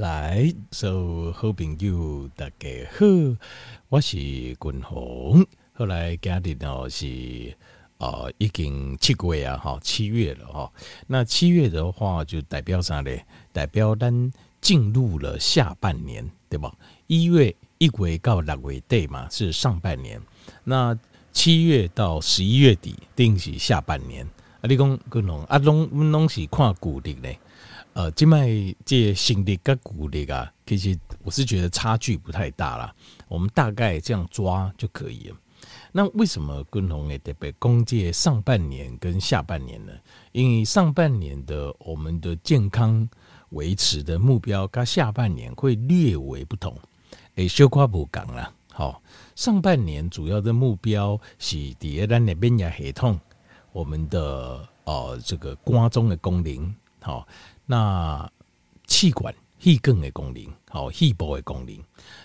来，所有好朋友大家好，我是君鸿。后来今日呢是呃已经七月啊，哈七月了哈。那七月的话就代表啥呢？代表咱进入了下半年，对吧？一月一月到六月底嘛是上半年，那七月到十一月底定是下半年。啊，你讲君鸿啊，拢拢是看古历呢。呃，今麦这新的跟古历啊，其实我是觉得差距不太大啦。我们大概这样抓就可以了。那为什么君鸿会特别讲这上半年跟下半年呢？因为上半年的我们的健康维持的目标，跟下半年会略微不同。诶，小可不讲了。好，上半年主要的目标是第一，咱的免疫系统，我们的呃这个瓜中的工龄，好。那气管、气更的功能，好，气部的功能。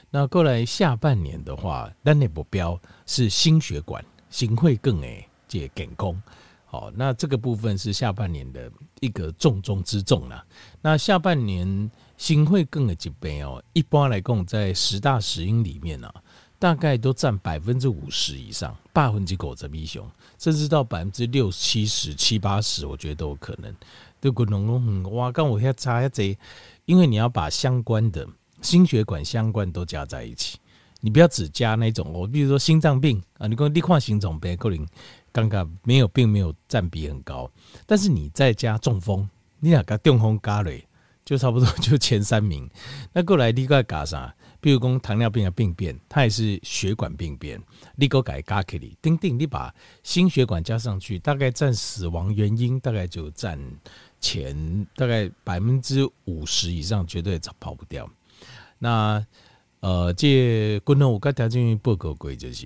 那过来下半年的话，咱的目标是心血管、心会更诶这健康。好，那这个部分是下半年的一个重中之重啦。那下半年心会更的疾病哦，一般来讲，在十大死因里面呢，大概都占百分之五十以上，百分之九十以上，甚至到百分之六七十、七八十，我觉得都有可能。对骨龙龙，哇！刚我要查一下，因为你要把相关的心血管相关都加在一起，你不要只加那种哦，比如说心脏病啊，你讲你看心脏病可能刚刚没有，并没有占比很高，但是你再加中风，你两个中风加嘞，就差不多 就前三名。那过来你该加啥？比如讲糖尿病的病变，它也是血管病变，你给我改加起来，丁丁，你把心血管加上去，大概占死亡原因，大概就占。前大概百分之五十以上，绝对跑不掉。那呃，这功能我刚条件不够贵，就是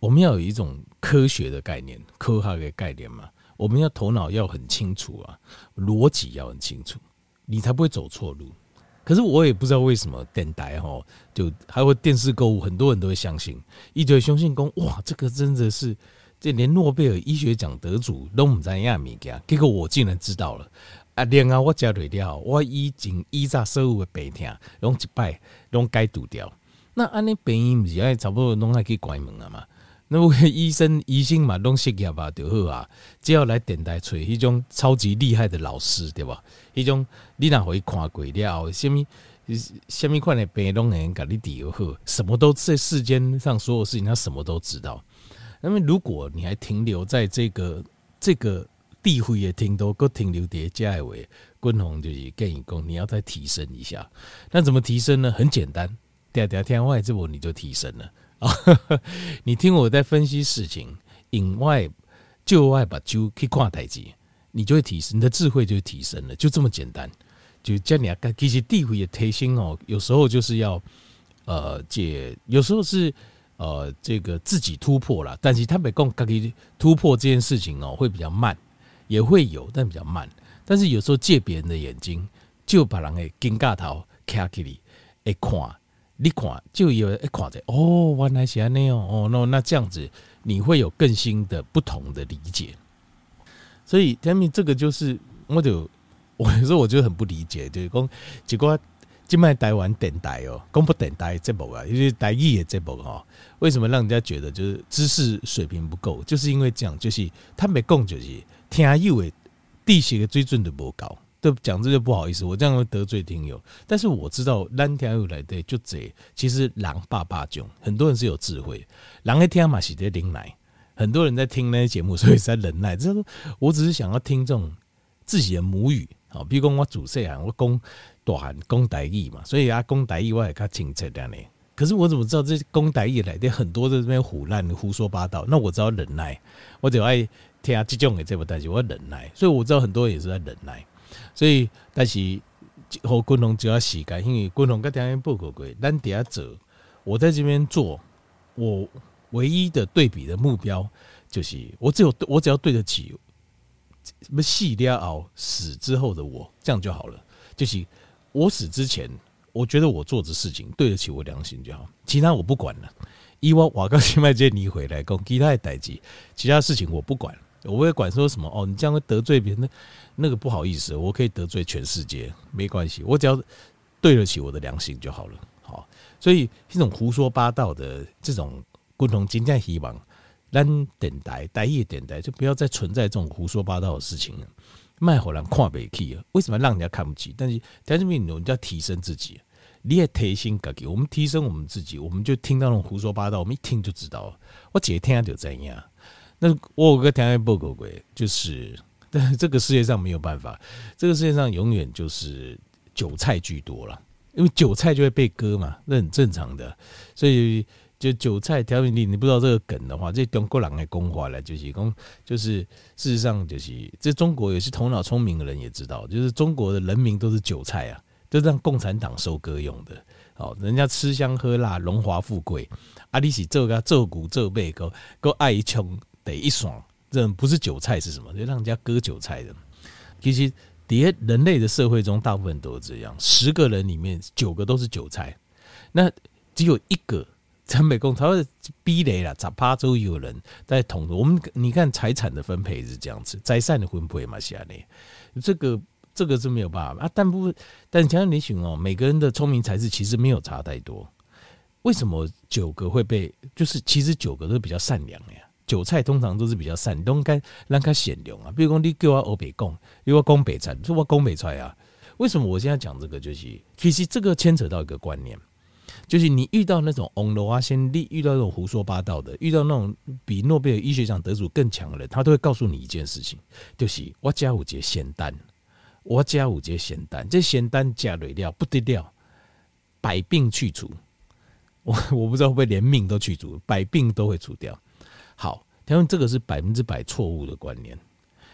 我们要有一种科学的概念、科学的概念嘛。我们要头脑要很清楚啊，逻辑要很清楚，你才不会走错路。可是我也不知道为什么电台哈，就还会电视购物，很多人都会相信，一堆相信讲哇，这个真的是。这连诺贝尔医学奖得主都不知道物件，结果我竟然知道了。啊，然后我加对了，我已经依照所有的病痛，拢一摆拢解读掉。那安尼病因不是爱差不多拢爱去关门了嘛？那我医生医生嘛拢失业吧就好啊。只要来电台找迄种超级厉害的老师，对吧？迄种你若会看过了，什么什么款的病拢能给你治好，什么都在世间上所有事情，他什么都知道。那么，如果你还停留在这个这个地位也停都够停留叠加一位，君鸿就是建议讲，你要再提升一下。那怎么提升呢？很简单，第二天外之后你就提升了啊！你听我在分析事情，引外就外把就可以跨台阶，你就会提升，你的智慧就会提升了，就这么简单。就叫你啊，其实地位也提升哦，有时候就是要呃借，有时候是。呃，这个自己突破了，但是他没讲可以突破这件事情哦，会比较慢，也会有，但比较慢。但是有时候借别人的眼睛，就把人给金嘎头卡起你，一看，你看就以为一看着哦，原来是那样哦，那那这样子你会有更新的不同的理解。所以他们这个就是，我就 我说我就很不理解，就是讲结果。今麦台湾电台哦，公布电台节目啊，因为台语的节目哈，为什么让人家觉得就是知识水平不够？就是因为这样，就是他没讲，就是听友的地形的水准都不高，都讲这就不好意思，我这样会得罪听友。但是我知道，咱听友来的就这，其实狼爸爸囧，很多人是有智慧，狼在听嘛是在忍耐，很多人在听那些节目，所以在忍耐。这我只是想要听这种自己的母语，好，比如讲我主细汉，我讲。大汉讲台语嘛，所以啊，讲台语我也较清楚点呢。可是我怎么知道这讲台语来的很多在这边胡乱、胡说八道？那我只要忍耐，我只要爱听啊这种的这部代志，我忍耐。所以我知道很多人也是在忍耐。所以但是和君鸿只要时间，因为君鸿跟听报告过，咱底下走，我在这边做，我唯一的对比的目标就是，我只有我只要对得起什么死了后死之后的我，这样就好了，就是。我死之前，我觉得我做的事情对得起我良心就好，其他我不管了。以我瓦高新麦接你回来讲其他的代志，其他事情我不管，我不会管说什么哦，你这样会得罪别人，那个不好意思，我可以得罪全世界没关系，我只要对得起我的良心就好了。好，所以这种胡说八道的这种共同精在希望，咱电台、台语电台就不要再存在这种胡说八道的事情了。卖火人看不起啊？为什么让人家看不起？但是在这边，我们就要提升自己。你也提升自己，我们提升我们自己，我们就听到那种胡说八道，我们一听就知道了。我姐听就怎样？那我有个听下报告过，就是，但 这个世界上没有办法，这个世界上永远就是韭菜居多了，因为韭菜就会被割嘛，那很正常的。所以就韭菜调味里，你不知道这个梗的话，这中国人的讲话来就是讲，就是事实上就是，这中国有些头脑聪明的人也知道，就是中国的人民都是韭菜啊。就让共产党收割用的，哦，人家吃香喝辣，荣华富贵，啊，你是做个做股做贝，够够爱穷得一爽，这不是韭菜是什么？就让人家割韭菜的。其实，底下人类的社会中，大部分都是这样，十个人里面九个都是韭菜，那只有一个陈美共，他会逼雷了，咋趴周有人在统治我们？你看财产的分配是这样子，灾善的分配嘛，下面这个。这个是没有办法啊，但不，但想想你选哦，每个人的聪明才智其实没有差太多。为什么九个会被？就是其实九个都比较善良呀。韭菜通常都是比较善良，都该让它显良啊。比如说你给我欧北贡，给我攻北菜，说我攻北菜啊。为什么我现在讲这个？就是其实这个牵扯到一个观念，就是你遇到那种翁罗啊，先例遇到那种胡说八道的，遇到那种比诺贝尔医学奖得主更强的人，他都会告诉你一件事情，就是我家有节仙丹。我家有这仙丹，这仙丹加蕊料不得了，百病去除。我我不知道会不会连命都去除，百病都会除掉。好，他们这个是百分之百错误的观念。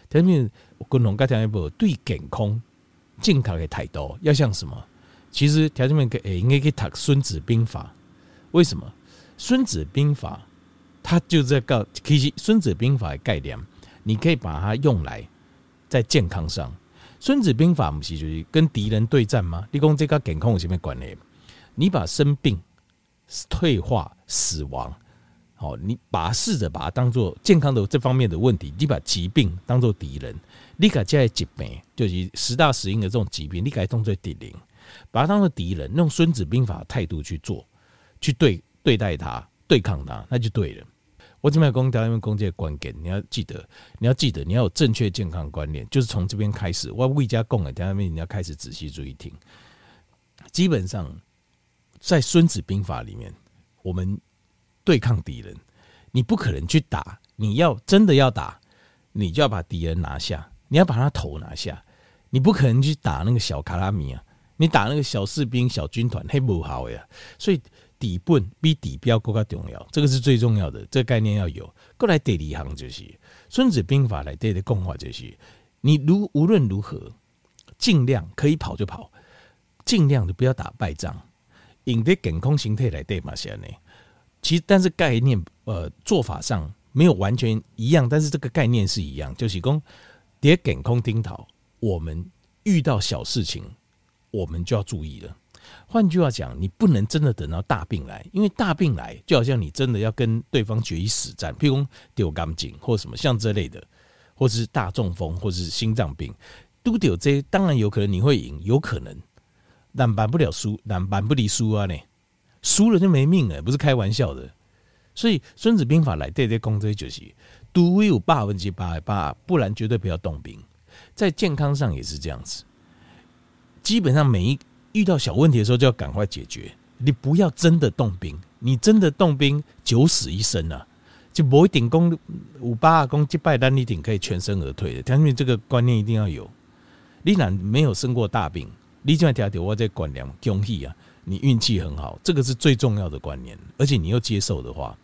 他们共同刚才不对健康健康的态度要像什么？其实条件面可诶，应该可以读《孙子兵法》。为什么？《孙子兵法》它就在告，其实《孙子兵法》的概念，你可以把它用来在健康上。孙子兵法不是就是跟敌人对战吗？你讲这个健康有什么关联？你把生病、退化、死亡，好，你把试着把它当做健康的这方面的问题，你把疾病当做敌人，你把这些疾病就是十大死因的这种疾病，你把它当做敌人，把它当做敌人，用孙子兵法的态度去做，去对对待它，对抗它，那就对了。我这边讲条件讲这个关键，你要记得，你要记得，你要有正确健康观念，就是从这边开始。我为家供的条件面，你要开始仔细注意听。基本上，在《孙子兵法》里面，我们对抗敌人，你不可能去打，你要真的要打，你就要把敌人拿下，你要把他头拿下，你不可能去打那个小卡拉米啊，你打那个小士兵、小军团，嘿不好呀，所以。底本比底标更加重要，这个是最重要的，这个概念要有。过来第二行就是《孙子兵法》来对的讲话就是，你如无论如何，尽量可以跑就跑，尽量的不要打败仗。赢得健康形态来对嘛，现在呢，其实但是概念呃做法上没有完全一样，但是这个概念是一样，就是讲跌健康丁讨，我们遇到小事情，我们就要注意了。换句话讲，你不能真的等到大病来，因为大病来就好像你真的要跟对方决一死战，譬如丢钢筋或什么像这类的，或是大中风，或是心脏病，都丢这当然有可能你会赢，有可能，但扳不了输，但扳不离输啊呢，输了就没命了，不是开玩笑的。所以《孙子兵法》来对对攻这就是，独有八分之八八，不然绝对不要动兵。在健康上也是这样子，基本上每一。遇到小问题的时候就要赶快解决，你不要真的动兵，你真的动兵九死一生啊！就不一定攻五八攻击败，但你一定可以全身而退的。但是这个观念一定要有。你然没有生过大病，你就要条条我在管良恭喜啊！你运气很好，这个是最重要的观念。而且你又接受的话，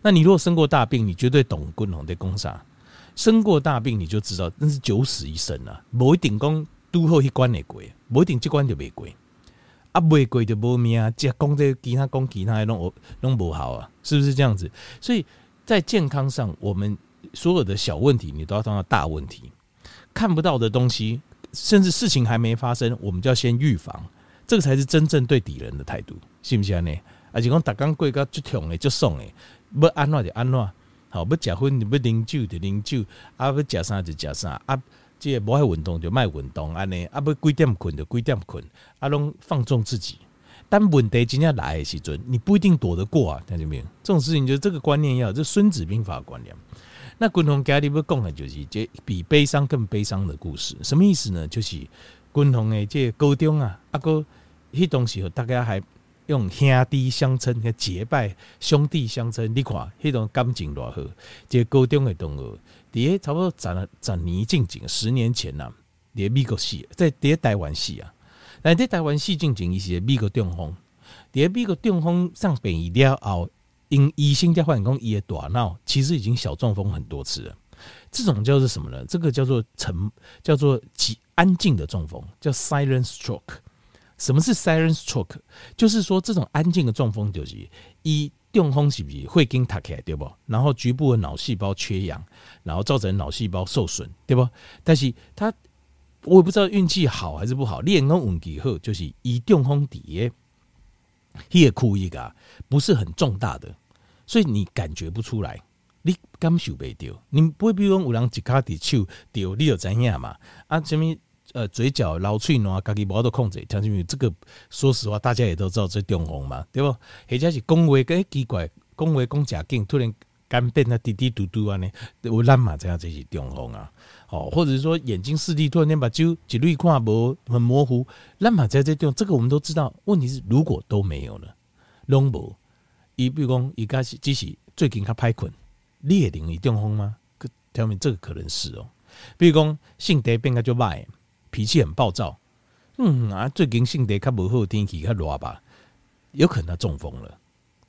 那你如果生过大病，你绝对懂共同的攻杀。生过大病你就知道，那是九死一生啊！不一定攻都后一关的鬼，不一定这关就没鬼。啊，没过就没命啊！这讲这其他讲其他的拢拢不好啊，是不是这样子？所以在健康上，我们所有的小问题，你都要当做大问题。看不到的东西，甚至事情还没发生，我们就要先预防，这个才是真正对敌人的态度，信不信呢？而且讲打刚过个就痛的就爽的，要安怎就安怎，好不食荤就不饮酒就饮酒，啊要食啥就食啥啊。这个无爱运动就卖运动，安尼啊要几点困就几点困，啊拢放纵自己。但问题真正来的时阵，你不一定躲得过啊，听见没有？这种事情就是这个观念要，这《孙子兵法》观念。那军红家里不讲的就是这比悲伤更悲伤的故事，什么意思呢？就是军方的这高中啊，啊哥，迄当时大家还用兄弟相称，结拜兄弟相称。你看，迄种感情多好。这高中的同学，伫差不多十十年进前，十年前呐、啊，伫美国死，在伫台湾死啊。但在台湾死进前，伊是美国中风，伫美国中风上病一了后。因医生在发现讲，伊的大脑其实已经小中风很多次了。这种叫做什么呢？这个叫做沉，叫做极安静的中风，叫 silent stroke。什么是 silent stroke？就是说这种安静的中风就是一中风是不是会跟塌起来，对不？然后局部的脑细胞缺氧，然后造成脑细胞受损，对不？但是他我也不知道运气好还是不好，练功运气好就是一中风底下，也哭一个不是很重大的。所以你感觉不出来，你感受袂到，你不比如讲有人一卡的手掉，你就知影嘛？啊，什么呃，嘴角、流喙暖，家己无法控制，听清没？这个说实话，大家也都知道这中风嘛，对不？或者是讲话个奇怪，讲话讲假劲，突然干变啊，滴滴嘟嘟啊呢，我咱嘛知影这是中风啊。哦，或者是说眼睛视力突然间把就一滤看无很模糊，咱嘛在这中，这个我们都知道。问题是如果都没有了，拢无。伊比如讲，伊家是只是最近较歹困，你会容易中风吗？条面这个可能是哦。比如讲，性格变个就坏，脾气很暴躁。嗯啊，最近性格较无好，天气较热吧，有可能他中风了。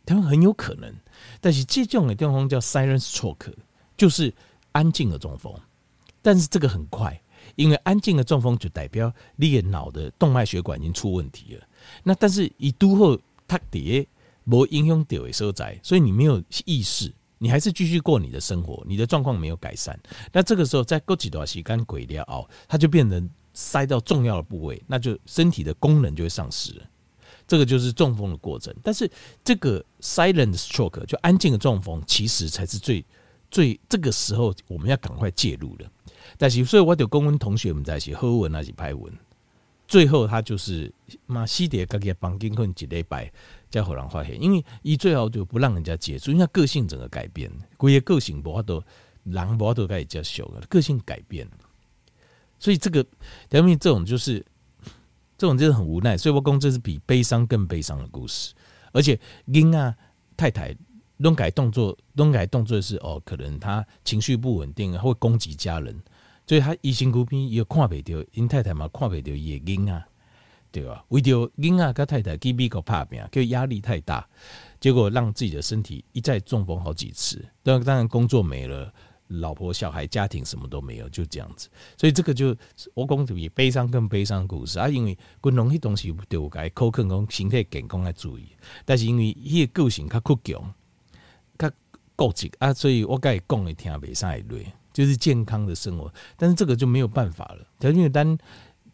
他们很有可能，但是这种的中风叫 silent stroke，就是安静的中风。但是这个很快，因为安静的中风就代表你的脑的动脉血管已经出问题了。那但是一度后，他跌。无影响到的所在，所以你没有意识，你还是继续过你的生活，你的状况没有改善。那这个时候在过几段时间鬼掉哦，它就变成塞到重要的部位，那就身体的功能就会丧失了。这个就是中风的过程。但是这个 silent stroke 就安静的中风，其实才是最最这个时候我们要赶快介入的。但是所以我就公问同学们在一起喝文还是拍文，最后他就是嘛，西蝶家己房间困一礼拜。叫后人发现，因为伊最好就不让人家接触，因为他个性整个改变，规个个性无法度，人无法度该接受的，个性改变，所以这个因为这种就是这种就是很无奈，所以我讲这是比悲伤更悲伤的故事，而且因啊太太弄改动作，弄改动作是哦，可能他情绪不稳定，会攻击家人，所以他疑心孤僻，又看不到因太太嘛，看不到伊个因啊。对吧？为了囡仔跟太太给美国打拼，就压力太大，结果让自己的身体一再中风好几次。当然工作没了，老婆、小孩、家庭什么都没有，就这样子。所以这个就我讲比悲伤更悲伤的故事啊。因为军龙迄东西对该口肯讲身体健康要注意，但是因为伊个个性较倔强、较固执啊，所以我该讲的听袂上一类，就是健康的生活。但是这个就没有办法了，因为单。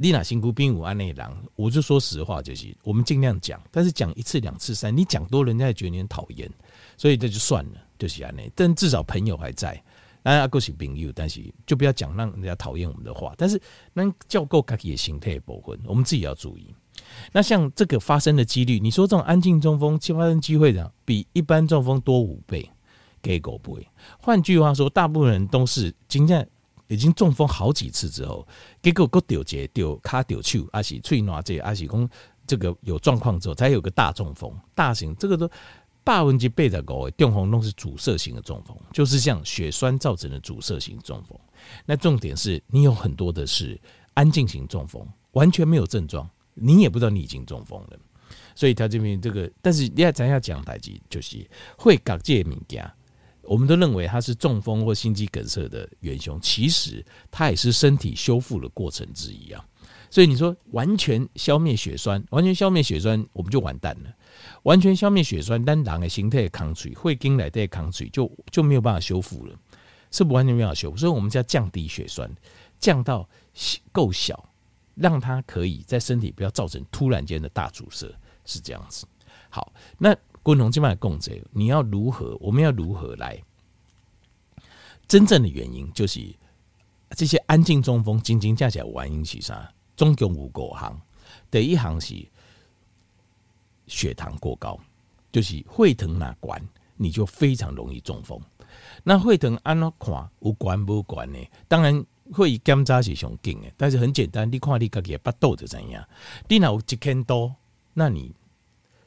你哪辛苦兵无安内郎，我就说实话，就是我们尽量讲，但是讲一次两次三，你讲多，人家也觉得你很讨厌，所以这就算了，就是安内。但至少朋友还在，大家都是朋友，但是就不要讲让人家讨厌我们的话。但是能叫够自己的心态部分，我们自己要注意。那像这个发生的几率，你说这种安静中风，其发生机会呢，比一般中风多五倍，给狗不会。换句话说，大部分人都是今天。已经中风好几次之后，结果个丢节丢卡丢手，还是喙暖这，还是讲这个有状况之后，才有个大中风，大型这个都百分之八十五的中风都是阻塞型的中风，就是像血栓造成的阻塞型中风。那重点是你有很多的是安静型中风，完全没有症状，你也不知道你已经中风了。所以他这边这个，但是你要咱要讲台机，就是会搞这些物件。我们都认为它是中风或心肌梗塞的元凶，其实它也是身体修复的过程之一啊。所以你说完全消灭血栓，完全消灭血栓，我们就完蛋了。完全消灭血栓，但人的形态抗水会跟来的抗水就就没有办法修复了，是不完全没有办法修复。所以我们就要降低血栓，降到够小，让它可以在身体不要造成突然间的大阻塞，是这样子。好，那。共同这边的共者，你要如何？我们要如何来？真正的原因就是这些安静中风，真正加起来原因是啥？总共有五行。第一行是血糖过高，就是血糖哪关，你就非常容易中风。那血糖按怎看有关无关呢？当然会检查是上紧的，但是很简单，你看你自己的腹肚就怎样？你若有一千多，那你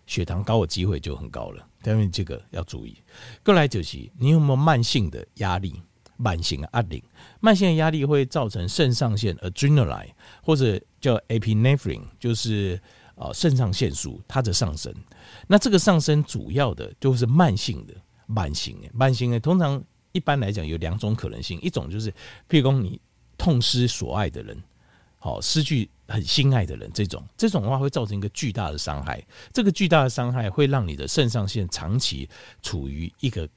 血糖高的机会就很高了。因为这个要注意。过来就是你有没有慢性的压力？慢性的压力，慢性的压力会造成肾上腺 （adrenaline） 或者叫 epinephrine，就是呃肾上腺素它的上升。那这个上升主要的就是慢性的。慢性的，慢性的，通常一般来讲有两种可能性，一种就是，譬如说你痛失所爱的人，好失去很心爱的人，这种这种的话会造成一个巨大的伤害，这个巨大的伤害会让你的肾上腺长期处于一个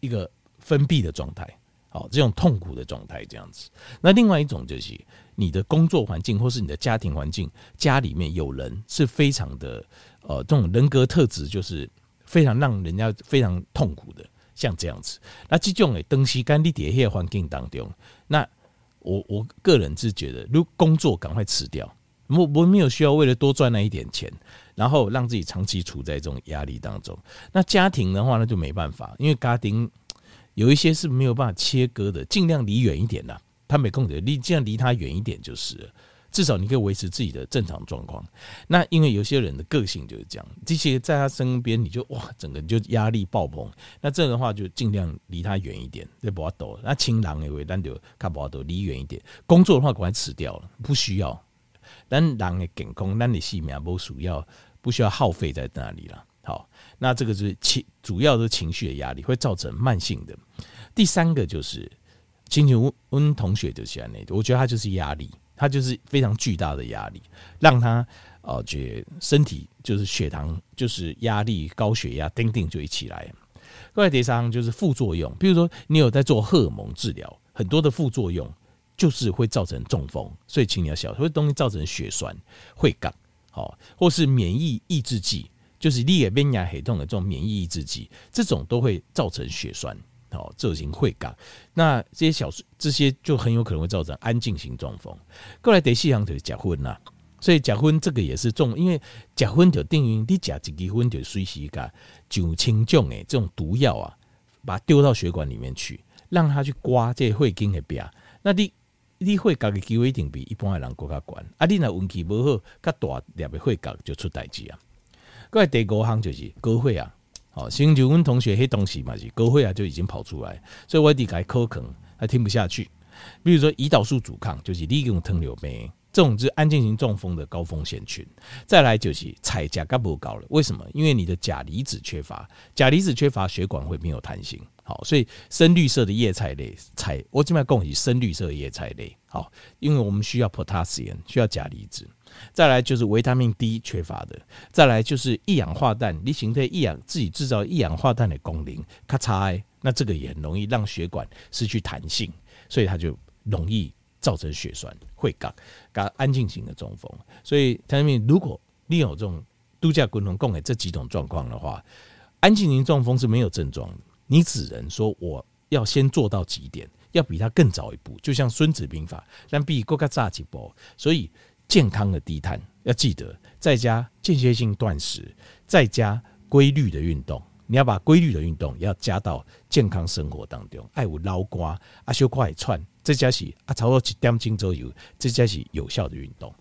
一个封闭的状态，好这种痛苦的状态这样子。那另外一种就是你的工作环境或是你的家庭环境，家里面有人是非常的呃这种人格特质就是。非常让人家非常痛苦的，像这样子。那这种诶，东西干你在那个环境当中，那我我个人是觉得，如工作赶快辞掉，我我没有需要为了多赚那一点钱，然后让自己长期处在这种压力当中。那家庭的话，那就没办法，因为家庭有一些是没有办法切割的，尽量离远一点呐。他没空的，你尽量离他远一点就是了。至少你可以维持自己的正常状况。那因为有些人的个性就是这样，这些在他身边你就哇，整个就压力爆棚。那这样的话就尽量离他远一点，对不？抖。那亲人的话，咱就看不抖，离远一点。工作的话，赶快辞掉了，不需要。但人的健康，咱的性命不需要，不需要耗费在那里了。好，那这个是情，主要的情绪的压力会造成慢性的。第三个就是，亲戚温同学就是这样，我觉得他就是压力。它就是非常巨大的压力，让他呃觉身体就是血糖就是压力高血压，叮叮就一起来。另外第三就是副作用，比如说你有在做荷尔蒙治疗，很多的副作用就是会造成中风，所以请你要小心，会东西造成血栓、会杠，好，或是免疫抑制剂，就是利尔边亚黑洞的这种免疫抑制剂，这种都会造成血栓。哦，这型会感，那这些小这些就很有可能会造成安静型中风。过来得细想就是结婚呐，所以结婚这个也是重，因为结婚就等于你假几结婚就随时个酒精种诶这种毒药啊，把它丢到血管里面去，让它去刮这血经的病。那你你血管的机会一定比一般的人更加高啊！你那运气不好，较大粒的血管就出代志啊。过来第五项就是高血啊。好，新就问同学黑东西嘛，是高血压就已经跑出来，所以我得改科坑，他听不下去。比如说胰岛素阻抗，就是利用糖尿病，这种是安静型中风的高风险群。再来就是彩钾高不高了，为什么？因为你的钾离子缺乏，钾离子缺乏，血管会没有弹性。好，所以深绿色的叶菜类菜，我这边供给深绿色的叶菜类。好，因为我们需要 potassium，需要钾离子。再来就是维他命 D 缺乏的，再来就是一氧化氮，你形成一氧自己制造一氧化氮的功能咔嚓，那这个也很容易让血管失去弹性，所以它就容易造成血栓、会杠、杠安静型的中风。所以他们如果你有这种度假共同共给这几种状况的话，安静型中风是没有症状的，你只能说我要先做到几点，要比他更早一步，就像孙子兵法，但比国家炸几步，所以。健康的低碳要记得，再加间歇性断食，再加规律的运动。你要把规律的运动要加到健康生活当中。爱有老瓜，啊，小可爱串，这才是啊，差不多一点钟左右，这才是有效的运动。